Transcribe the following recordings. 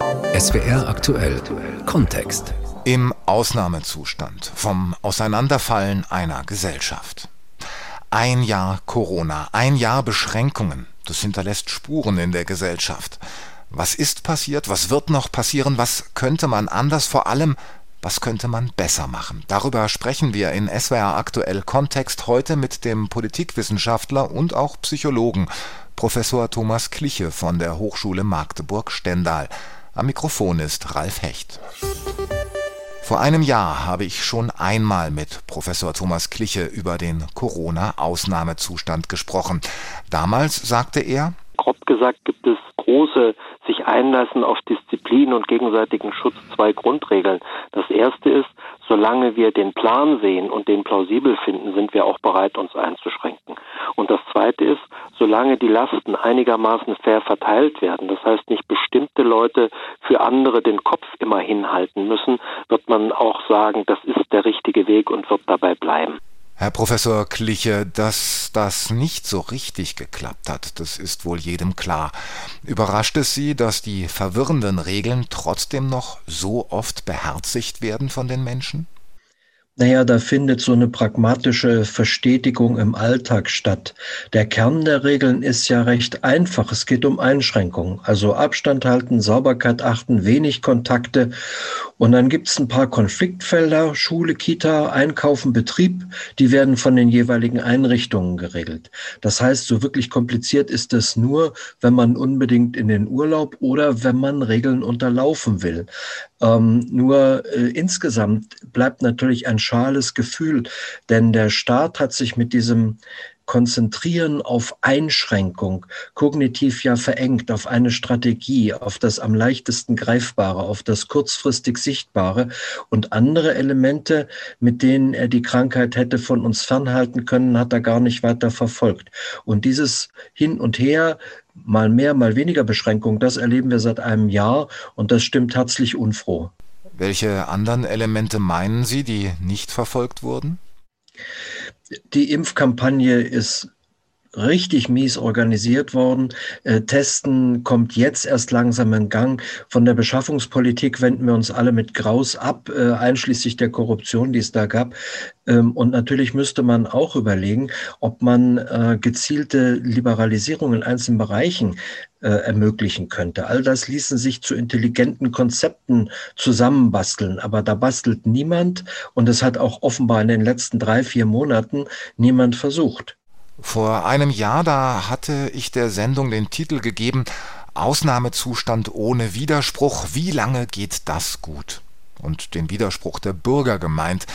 SWR aktuell Kontext. Im Ausnahmezustand vom Auseinanderfallen einer Gesellschaft. Ein Jahr Corona, ein Jahr Beschränkungen, das hinterlässt Spuren in der Gesellschaft. Was ist passiert? Was wird noch passieren? Was könnte man anders? Vor allem, was könnte man besser machen? Darüber sprechen wir in SWR aktuell Kontext heute mit dem Politikwissenschaftler und auch Psychologen Professor Thomas Kliche von der Hochschule Magdeburg-Stendal. Am Mikrofon ist Ralf Hecht. Vor einem Jahr habe ich schon einmal mit Professor Thomas Kliche über den Corona-Ausnahmezustand gesprochen. Damals sagte er, Grob gesagt gibt es große sich einlassen auf Disziplin und gegenseitigen Schutz zwei Grundregeln. Das erste ist, solange wir den Plan sehen und den plausibel finden, sind wir auch bereit, uns einzuschränken. Und das zweite ist, solange die Lasten einigermaßen fair verteilt werden, das heißt nicht bestimmte Leute für andere den Kopf immer hinhalten müssen, wird man auch sagen, das ist der richtige Weg und wird dabei bleiben. Herr Professor Kliche, dass das nicht so richtig geklappt hat, das ist wohl jedem klar. Überrascht es Sie, dass die verwirrenden Regeln trotzdem noch so oft beherzigt werden von den Menschen? Naja, da findet so eine pragmatische Verstetigung im Alltag statt. Der Kern der Regeln ist ja recht einfach. Es geht um Einschränkungen. Also Abstand halten, Sauberkeit achten, wenig Kontakte. Und dann gibt es ein paar Konfliktfelder, Schule, Kita, Einkaufen, Betrieb, die werden von den jeweiligen Einrichtungen geregelt. Das heißt, so wirklich kompliziert ist es nur, wenn man unbedingt in den Urlaub oder wenn man Regeln unterlaufen will. Ähm, nur äh, insgesamt bleibt natürlich ein schales Gefühl, denn der Staat hat sich mit diesem Konzentrieren auf Einschränkung, kognitiv ja verengt, auf eine Strategie, auf das am leichtesten Greifbare, auf das kurzfristig Sichtbare und andere Elemente, mit denen er die Krankheit hätte von uns fernhalten können, hat er gar nicht weiter verfolgt. Und dieses Hin und Her mal mehr, mal weniger Beschränkung, das erleben wir seit einem Jahr und das stimmt herzlich unfroh. Welche anderen Elemente meinen Sie, die nicht verfolgt wurden? Die Impfkampagne ist richtig mies organisiert worden. Äh, Testen kommt jetzt erst langsam in Gang. Von der Beschaffungspolitik wenden wir uns alle mit Graus ab, äh, einschließlich der Korruption, die es da gab. Ähm, und natürlich müsste man auch überlegen, ob man äh, gezielte Liberalisierung in einzelnen Bereichen äh, ermöglichen könnte. All das ließen sich zu intelligenten Konzepten zusammenbasteln, aber da bastelt niemand und es hat auch offenbar in den letzten drei, vier Monaten niemand versucht. Vor einem Jahr, da hatte ich der Sendung den Titel gegeben Ausnahmezustand ohne Widerspruch. Wie lange geht das gut? Und den Widerspruch der Bürger gemeint.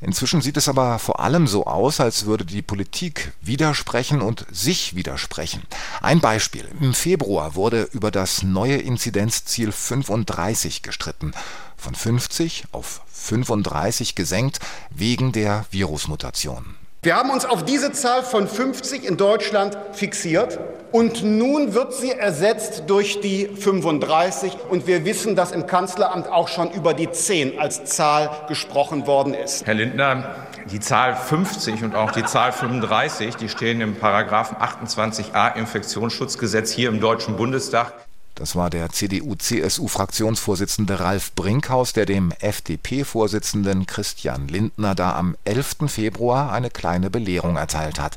Inzwischen sieht es aber vor allem so aus, als würde die Politik widersprechen und sich widersprechen. Ein Beispiel. Im Februar wurde über das neue Inzidenzziel 35 gestritten. Von 50 auf 35 gesenkt wegen der Virusmutation. Wir haben uns auf diese Zahl von 50 in Deutschland fixiert und nun wird sie ersetzt durch die 35 und wir wissen, dass im Kanzleramt auch schon über die 10 als Zahl gesprochen worden ist. Herr Lindner, die Zahl 50 und auch die Zahl 35, die stehen im Paragraphen 28a Infektionsschutzgesetz hier im Deutschen Bundestag. Das war der CDU-CSU-Fraktionsvorsitzende Ralf Brinkhaus, der dem FDP-Vorsitzenden Christian Lindner da am 11. Februar eine kleine Belehrung erteilt hat.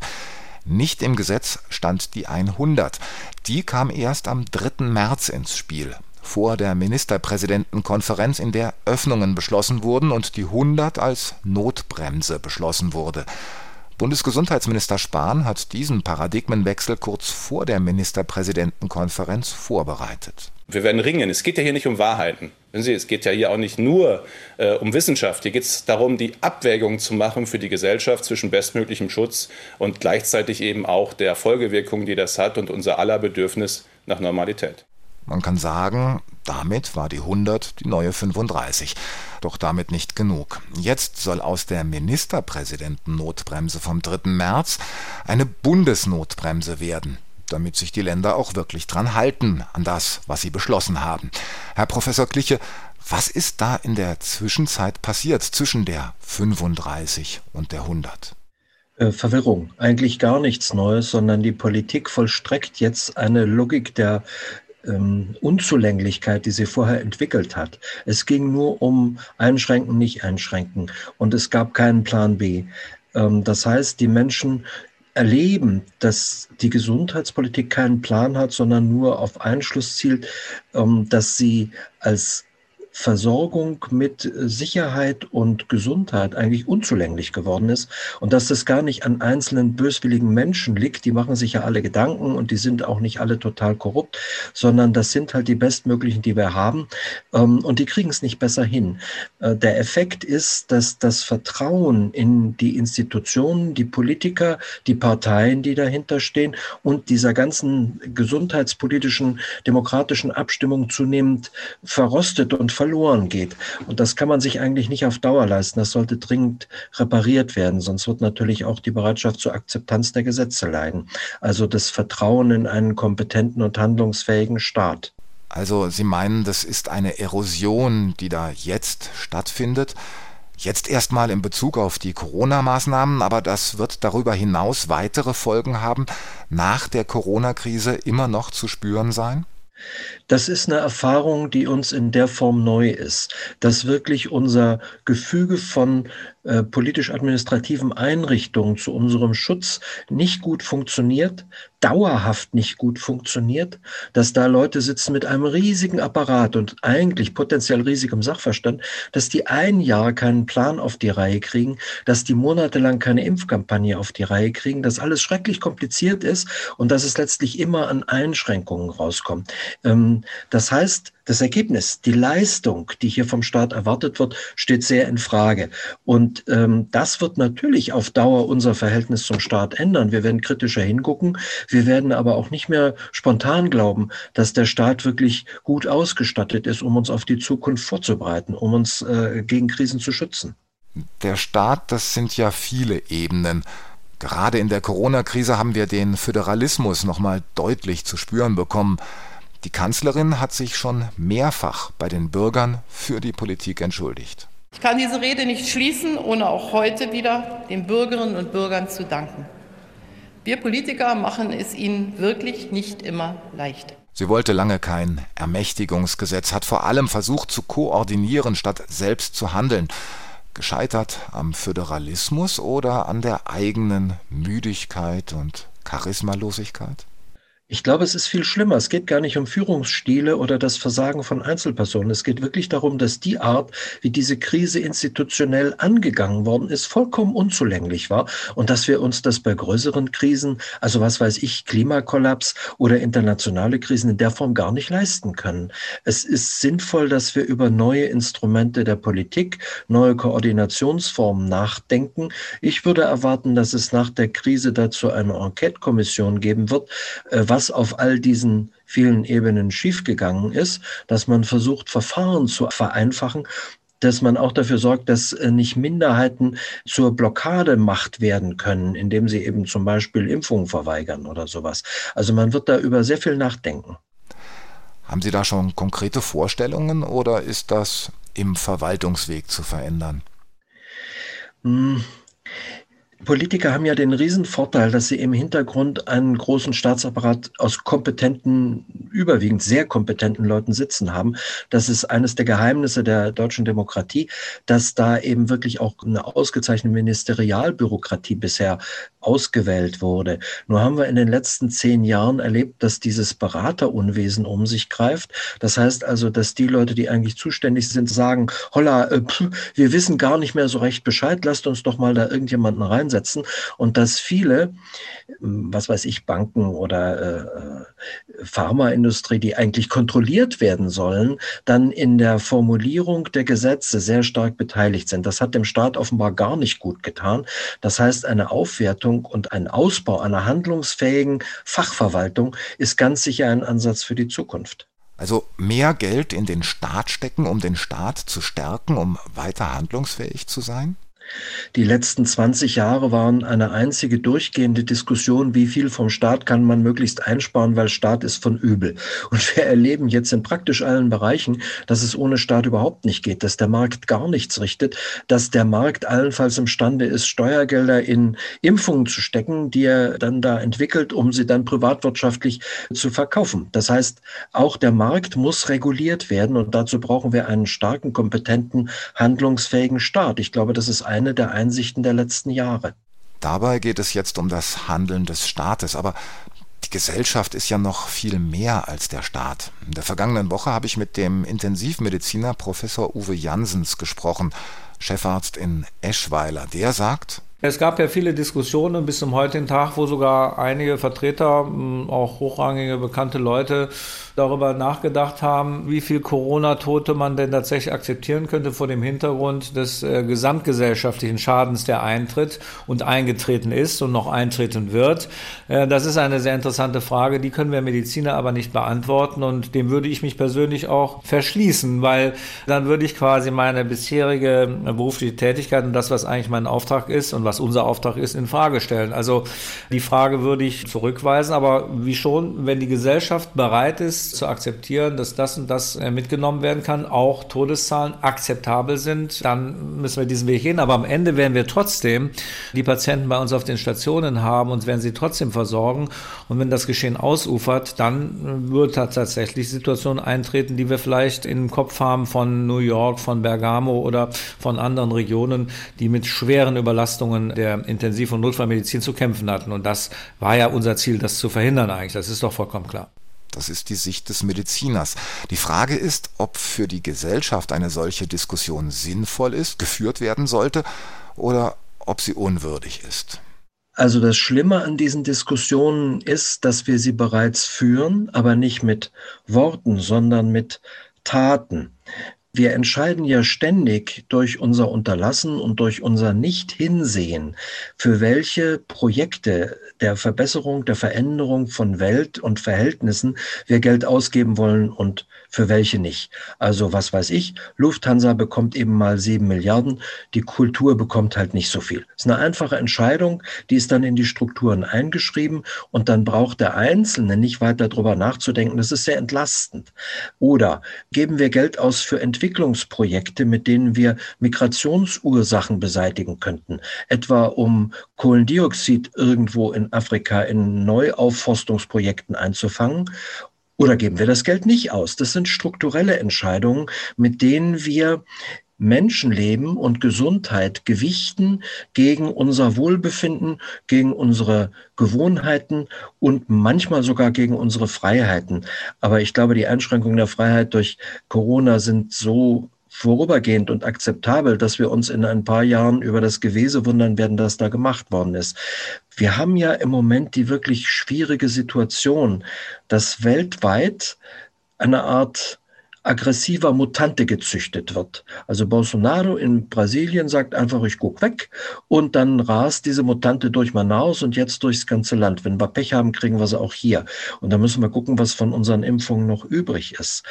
Nicht im Gesetz stand die 100. Die kam erst am 3. März ins Spiel, vor der Ministerpräsidentenkonferenz, in der Öffnungen beschlossen wurden und die 100 als Notbremse beschlossen wurde. Bundesgesundheitsminister Spahn hat diesen Paradigmenwechsel kurz vor der Ministerpräsidentenkonferenz vorbereitet. Wir werden ringen. Es geht ja hier nicht um Wahrheiten. Sie, es geht ja hier auch nicht nur äh, um Wissenschaft. Hier geht es darum, die Abwägung zu machen für die Gesellschaft zwischen bestmöglichem Schutz und gleichzeitig eben auch der Folgewirkung, die das hat und unser aller Bedürfnis nach Normalität. Man kann sagen, damit war die 100 die neue 35. Doch damit nicht genug. Jetzt soll aus der Ministerpräsidenten-Notbremse vom 3. März eine Bundesnotbremse werden, damit sich die Länder auch wirklich dran halten an das, was sie beschlossen haben. Herr Professor Kliche, was ist da in der Zwischenzeit passiert zwischen der 35 und der 100? Äh, Verwirrung. Eigentlich gar nichts Neues, sondern die Politik vollstreckt jetzt eine Logik der ähm, Unzulänglichkeit, die sie vorher entwickelt hat. Es ging nur um Einschränken, nicht Einschränken. Und es gab keinen Plan B. Ähm, das heißt, die Menschen erleben, dass die Gesundheitspolitik keinen Plan hat, sondern nur auf Einschluss zielt, ähm, dass sie als Versorgung mit Sicherheit und Gesundheit eigentlich unzulänglich geworden ist und dass das gar nicht an einzelnen böswilligen Menschen liegt, die machen sich ja alle Gedanken und die sind auch nicht alle total korrupt, sondern das sind halt die bestmöglichen, die wir haben ähm, und die kriegen es nicht besser hin. Äh, der Effekt ist, dass das Vertrauen in die Institutionen, die Politiker, die Parteien, die dahinter stehen und dieser ganzen gesundheitspolitischen, demokratischen Abstimmung zunehmend verrostet und verloren geht. Und das kann man sich eigentlich nicht auf Dauer leisten. Das sollte dringend repariert werden, sonst wird natürlich auch die Bereitschaft zur Akzeptanz der Gesetze leiden. Also das Vertrauen in einen kompetenten und handlungsfähigen Staat. Also Sie meinen, das ist eine Erosion, die da jetzt stattfindet? Jetzt erstmal in Bezug auf die Corona-Maßnahmen, aber das wird darüber hinaus weitere Folgen haben, nach der Corona-Krise immer noch zu spüren sein? Das ist eine Erfahrung, die uns in der Form neu ist, dass wirklich unser Gefüge von äh, politisch-administrativen Einrichtungen zu unserem Schutz nicht gut funktioniert, dauerhaft nicht gut funktioniert, dass da Leute sitzen mit einem riesigen Apparat und eigentlich potenziell riesigem Sachverstand, dass die ein Jahr keinen Plan auf die Reihe kriegen, dass die monatelang keine Impfkampagne auf die Reihe kriegen, dass alles schrecklich kompliziert ist und dass es letztlich immer an Einschränkungen rauskommt. Ähm, das heißt, das Ergebnis, die Leistung, die hier vom Staat erwartet wird, steht sehr in Frage. Und ähm, das wird natürlich auf Dauer unser Verhältnis zum Staat ändern. Wir werden kritischer hingucken. Wir werden aber auch nicht mehr spontan glauben, dass der Staat wirklich gut ausgestattet ist, um uns auf die Zukunft vorzubereiten, um uns äh, gegen Krisen zu schützen. Der Staat, das sind ja viele Ebenen. Gerade in der Corona-Krise haben wir den Föderalismus nochmal deutlich zu spüren bekommen. Die Kanzlerin hat sich schon mehrfach bei den Bürgern für die Politik entschuldigt. Ich kann diese Rede nicht schließen, ohne auch heute wieder den Bürgerinnen und Bürgern zu danken. Wir Politiker machen es ihnen wirklich nicht immer leicht. Sie wollte lange kein Ermächtigungsgesetz, hat vor allem versucht zu koordinieren, statt selbst zu handeln. Gescheitert am Föderalismus oder an der eigenen Müdigkeit und Charismalosigkeit? Ich glaube, es ist viel schlimmer. Es geht gar nicht um Führungsstile oder das Versagen von Einzelpersonen. Es geht wirklich darum, dass die Art, wie diese Krise institutionell angegangen worden ist, vollkommen unzulänglich war und dass wir uns das bei größeren Krisen, also was weiß ich, Klimakollaps oder internationale Krisen in der Form gar nicht leisten können. Es ist sinnvoll, dass wir über neue Instrumente der Politik, neue Koordinationsformen nachdenken. Ich würde erwarten, dass es nach der Krise dazu eine Enquete-Kommission geben wird, äh, was auf all diesen vielen Ebenen schiefgegangen ist, dass man versucht, Verfahren zu vereinfachen, dass man auch dafür sorgt, dass äh, nicht Minderheiten zur Blockademacht werden können, indem sie eben zum Beispiel Impfungen verweigern oder sowas. Also man wird da über sehr viel nachdenken. Haben Sie da schon konkrete Vorstellungen oder ist das im Verwaltungsweg zu verändern? Hm. Politiker haben ja den Riesenvorteil, dass sie im Hintergrund einen großen Staatsapparat aus kompetenten, überwiegend sehr kompetenten Leuten sitzen haben. Das ist eines der Geheimnisse der deutschen Demokratie, dass da eben wirklich auch eine ausgezeichnete Ministerialbürokratie bisher ausgewählt wurde. Nur haben wir in den letzten zehn Jahren erlebt, dass dieses Beraterunwesen um sich greift. Das heißt also, dass die Leute, die eigentlich zuständig sind, sagen, holla, äh, wir wissen gar nicht mehr so recht Bescheid, lasst uns doch mal da irgendjemanden reinsetzen. Und dass viele, was weiß ich, Banken oder äh, Pharmaindustrie, die eigentlich kontrolliert werden sollen, dann in der Formulierung der Gesetze sehr stark beteiligt sind. Das hat dem Staat offenbar gar nicht gut getan. Das heißt, eine Aufwertung und ein Ausbau einer handlungsfähigen Fachverwaltung ist ganz sicher ein Ansatz für die Zukunft. Also mehr Geld in den Staat stecken, um den Staat zu stärken, um weiter handlungsfähig zu sein? Die letzten 20 Jahre waren eine einzige durchgehende Diskussion, wie viel vom Staat kann man möglichst einsparen, weil Staat ist von übel. Und wir erleben jetzt in praktisch allen Bereichen, dass es ohne Staat überhaupt nicht geht, dass der Markt gar nichts richtet, dass der Markt allenfalls imstande ist, Steuergelder in Impfungen zu stecken, die er dann da entwickelt, um sie dann privatwirtschaftlich zu verkaufen. Das heißt, auch der Markt muss reguliert werden und dazu brauchen wir einen starken, kompetenten, handlungsfähigen Staat. Ich glaube, das ist eine der Einsichten der letzten Jahre. Dabei geht es jetzt um das Handeln des Staates, aber die Gesellschaft ist ja noch viel mehr als der Staat. In der vergangenen Woche habe ich mit dem Intensivmediziner Professor Uwe Jansens gesprochen, Chefarzt in Eschweiler. Der sagt, es gab ja viele Diskussionen bis zum heutigen Tag, wo sogar einige Vertreter, auch hochrangige, bekannte Leute, darüber nachgedacht haben, wie viel Corona-Tote man denn tatsächlich akzeptieren könnte vor dem Hintergrund des äh, gesamtgesellschaftlichen Schadens, der eintritt und eingetreten ist und noch eintreten wird. Äh, das ist eine sehr interessante Frage, die können wir Mediziner aber nicht beantworten und dem würde ich mich persönlich auch verschließen, weil dann würde ich quasi meine bisherige berufliche Tätigkeit und das, was eigentlich mein Auftrag ist und was unser Auftrag ist, in Frage stellen. Also die Frage würde ich zurückweisen, aber wie schon, wenn die Gesellschaft bereit ist, zu akzeptieren, dass das und das äh, mitgenommen werden kann, auch Todeszahlen akzeptabel sind, dann müssen wir diesen Weg gehen. Aber am Ende werden wir trotzdem die Patienten bei uns auf den Stationen haben und werden sie trotzdem versorgen. Und wenn das Geschehen ausufert, dann wird tatsächlich Situationen eintreten, die wir vielleicht im Kopf haben von New York, von Bergamo oder von anderen Regionen, die mit schweren Überlastungen der Intensiv- und Notfallmedizin zu kämpfen hatten. Und das war ja unser Ziel, das zu verhindern eigentlich. Das ist doch vollkommen klar. Das ist die Sicht des Mediziners. Die Frage ist, ob für die Gesellschaft eine solche Diskussion sinnvoll ist, geführt werden sollte, oder ob sie unwürdig ist. Also das Schlimme an diesen Diskussionen ist, dass wir sie bereits führen, aber nicht mit Worten, sondern mit Taten. Wir entscheiden ja ständig durch unser Unterlassen und durch unser Nicht-Hinsehen, für welche Projekte der Verbesserung, der Veränderung von Welt und Verhältnissen wir Geld ausgeben wollen und für welche nicht. Also was weiß ich, Lufthansa bekommt eben mal sieben Milliarden, die Kultur bekommt halt nicht so viel. Das ist eine einfache Entscheidung, die ist dann in die Strukturen eingeschrieben und dann braucht der Einzelne nicht weiter drüber nachzudenken. Das ist sehr entlastend. Oder geben wir Geld aus für Entwicklungsprojekte, mit denen wir Migrationsursachen beseitigen könnten, etwa um Kohlendioxid irgendwo in Afrika in Neuaufforstungsprojekten einzufangen oder geben wir das Geld nicht aus? Das sind strukturelle Entscheidungen, mit denen wir Menschenleben und Gesundheit gewichten gegen unser Wohlbefinden, gegen unsere Gewohnheiten und manchmal sogar gegen unsere Freiheiten. Aber ich glaube, die Einschränkungen der Freiheit durch Corona sind so vorübergehend und akzeptabel, dass wir uns in ein paar Jahren über das Gewese wundern werden, das da gemacht worden ist. Wir haben ja im Moment die wirklich schwierige Situation, dass weltweit eine Art aggressiver Mutante gezüchtet wird. Also Bolsonaro in Brasilien sagt einfach, ich guck weg und dann rast diese Mutante durch Manaus und jetzt durchs ganze Land. Wenn wir Pech haben, kriegen wir sie auch hier. Und da müssen wir gucken, was von unseren Impfungen noch übrig ist.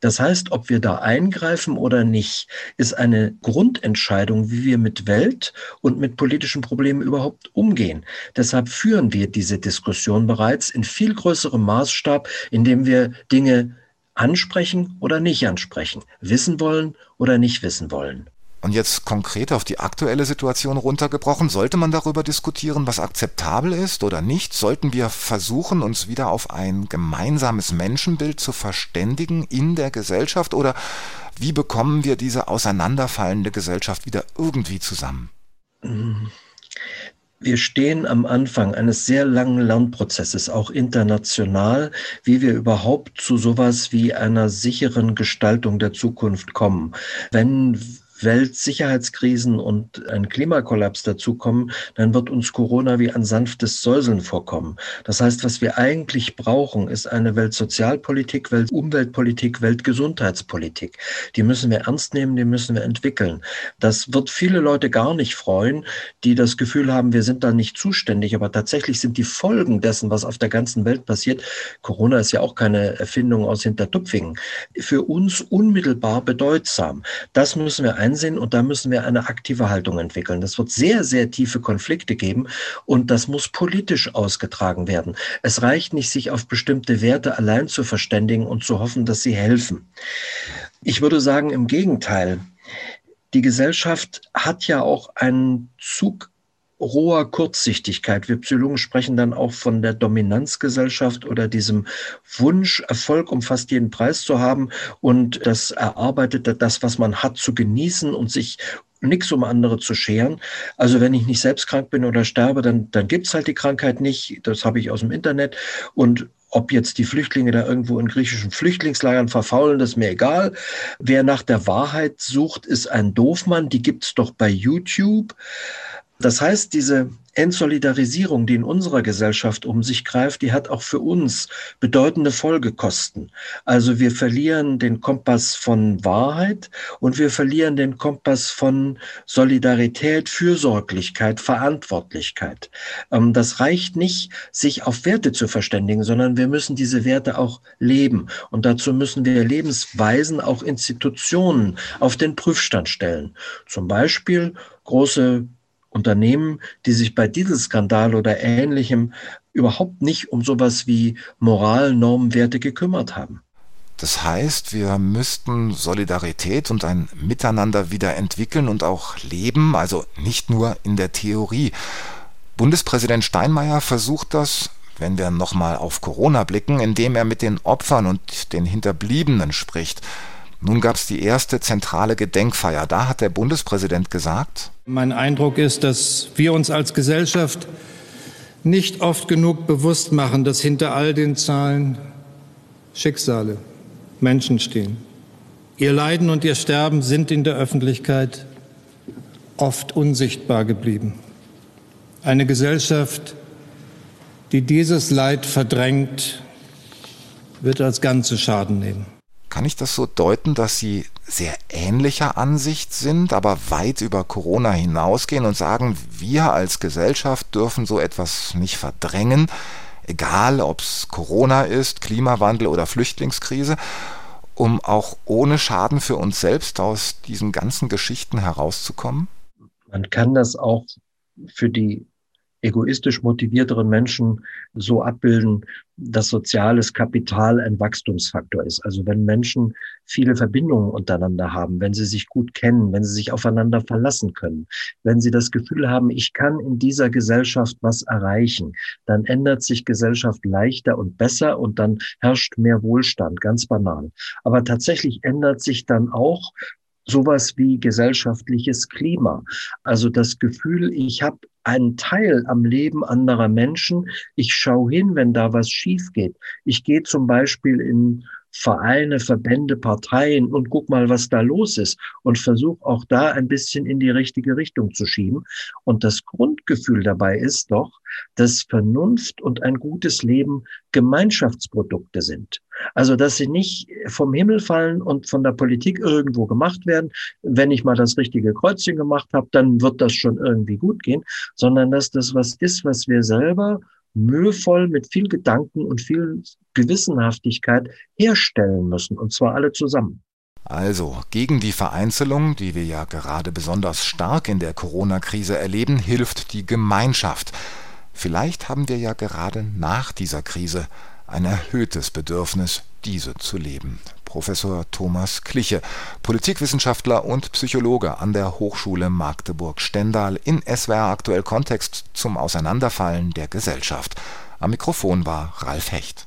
Das heißt, ob wir da eingreifen oder nicht, ist eine Grundentscheidung, wie wir mit Welt und mit politischen Problemen überhaupt umgehen. Deshalb führen wir diese Diskussion bereits in viel größerem Maßstab, indem wir Dinge ansprechen oder nicht ansprechen, wissen wollen oder nicht wissen wollen. Und jetzt konkret auf die aktuelle Situation runtergebrochen, sollte man darüber diskutieren, was akzeptabel ist oder nicht? Sollten wir versuchen, uns wieder auf ein gemeinsames Menschenbild zu verständigen in der Gesellschaft? Oder wie bekommen wir diese auseinanderfallende Gesellschaft wieder irgendwie zusammen? Wir stehen am Anfang eines sehr langen Lernprozesses, auch international, wie wir überhaupt zu sowas wie einer sicheren Gestaltung der Zukunft kommen. Wenn Weltsicherheitskrisen und ein Klimakollaps dazukommen, dann wird uns Corona wie ein sanftes Säuseln vorkommen. Das heißt, was wir eigentlich brauchen, ist eine Weltsozialpolitik, Weltumweltpolitik, Weltgesundheitspolitik. Die müssen wir ernst nehmen, die müssen wir entwickeln. Das wird viele Leute gar nicht freuen, die das Gefühl haben, wir sind da nicht zuständig, aber tatsächlich sind die Folgen dessen, was auf der ganzen Welt passiert, Corona ist ja auch keine Erfindung aus Hintertupfingen, für uns unmittelbar bedeutsam. Das müssen wir ein einsehen und da müssen wir eine aktive Haltung entwickeln. Das wird sehr, sehr tiefe Konflikte geben und das muss politisch ausgetragen werden. Es reicht nicht, sich auf bestimmte Werte allein zu verständigen und zu hoffen, dass sie helfen. Ich würde sagen, im Gegenteil. Die Gesellschaft hat ja auch einen Zug roher Kurzsichtigkeit. Wir Psychologen sprechen dann auch von der Dominanzgesellschaft oder diesem Wunsch, Erfolg um fast jeden Preis zu haben und das Erarbeitete, das, was man hat, zu genießen und sich nichts um andere zu scheren. Also wenn ich nicht selbst krank bin oder sterbe, dann, dann gibt's halt die Krankheit nicht. Das habe ich aus dem Internet. Und ob jetzt die Flüchtlinge da irgendwo in griechischen Flüchtlingslagern verfaulen, das ist mir egal. Wer nach der Wahrheit sucht, ist ein Doofmann. Die gibt's doch bei YouTube. Das heißt, diese Entsolidarisierung, die in unserer Gesellschaft um sich greift, die hat auch für uns bedeutende Folgekosten. Also wir verlieren den Kompass von Wahrheit und wir verlieren den Kompass von Solidarität, Fürsorglichkeit, Verantwortlichkeit. Ähm, das reicht nicht, sich auf Werte zu verständigen, sondern wir müssen diese Werte auch leben. Und dazu müssen wir Lebensweisen, auch Institutionen auf den Prüfstand stellen. Zum Beispiel große Unternehmen, die sich bei Dieselskandal oder ähnlichem überhaupt nicht um sowas wie Moral, Normen, Werte gekümmert haben. Das heißt, wir müssten Solidarität und ein Miteinander wieder entwickeln und auch leben, also nicht nur in der Theorie. Bundespräsident Steinmeier versucht das, wenn wir nochmal auf Corona blicken, indem er mit den Opfern und den Hinterbliebenen spricht. Nun gab es die erste zentrale Gedenkfeier. Da hat der Bundespräsident gesagt, Mein Eindruck ist, dass wir uns als Gesellschaft nicht oft genug bewusst machen, dass hinter all den Zahlen Schicksale, Menschen stehen. Ihr Leiden und ihr Sterben sind in der Öffentlichkeit oft unsichtbar geblieben. Eine Gesellschaft, die dieses Leid verdrängt, wird als Ganze Schaden nehmen. Kann ich das so deuten, dass Sie sehr ähnlicher Ansicht sind, aber weit über Corona hinausgehen und sagen, wir als Gesellschaft dürfen so etwas nicht verdrängen, egal ob es Corona ist, Klimawandel oder Flüchtlingskrise, um auch ohne Schaden für uns selbst aus diesen ganzen Geschichten herauszukommen? Man kann das auch für die egoistisch motivierteren Menschen so abbilden, dass soziales Kapital ein Wachstumsfaktor ist. Also wenn Menschen viele Verbindungen untereinander haben, wenn sie sich gut kennen, wenn sie sich aufeinander verlassen können, wenn sie das Gefühl haben, ich kann in dieser Gesellschaft was erreichen, dann ändert sich Gesellschaft leichter und besser und dann herrscht mehr Wohlstand, ganz banal. Aber tatsächlich ändert sich dann auch sowas wie gesellschaftliches Klima. Also das Gefühl, ich habe einen Teil am Leben anderer Menschen. Ich schaue hin, wenn da was schief geht. Ich gehe zum Beispiel in Vereine, Verbände, Parteien und guck mal, was da los ist und versuche auch da ein bisschen in die richtige Richtung zu schieben. Und das Grundgefühl dabei ist doch, dass Vernunft und ein gutes Leben Gemeinschaftsprodukte sind. Also, dass sie nicht vom Himmel fallen und von der Politik irgendwo gemacht werden. Wenn ich mal das richtige Kreuzchen gemacht habe, dann wird das schon irgendwie gut gehen, sondern dass das was ist, was wir selber mühevoll mit viel Gedanken und viel Gewissenhaftigkeit herstellen müssen, und zwar alle zusammen. Also gegen die Vereinzelung, die wir ja gerade besonders stark in der Corona-Krise erleben, hilft die Gemeinschaft. Vielleicht haben wir ja gerade nach dieser Krise ein erhöhtes Bedürfnis, diese zu leben. Professor Thomas Kliche, Politikwissenschaftler und Psychologe an der Hochschule Magdeburg-Stendal in SWR aktuell Kontext zum Auseinanderfallen der Gesellschaft. Am Mikrofon war Ralf Hecht.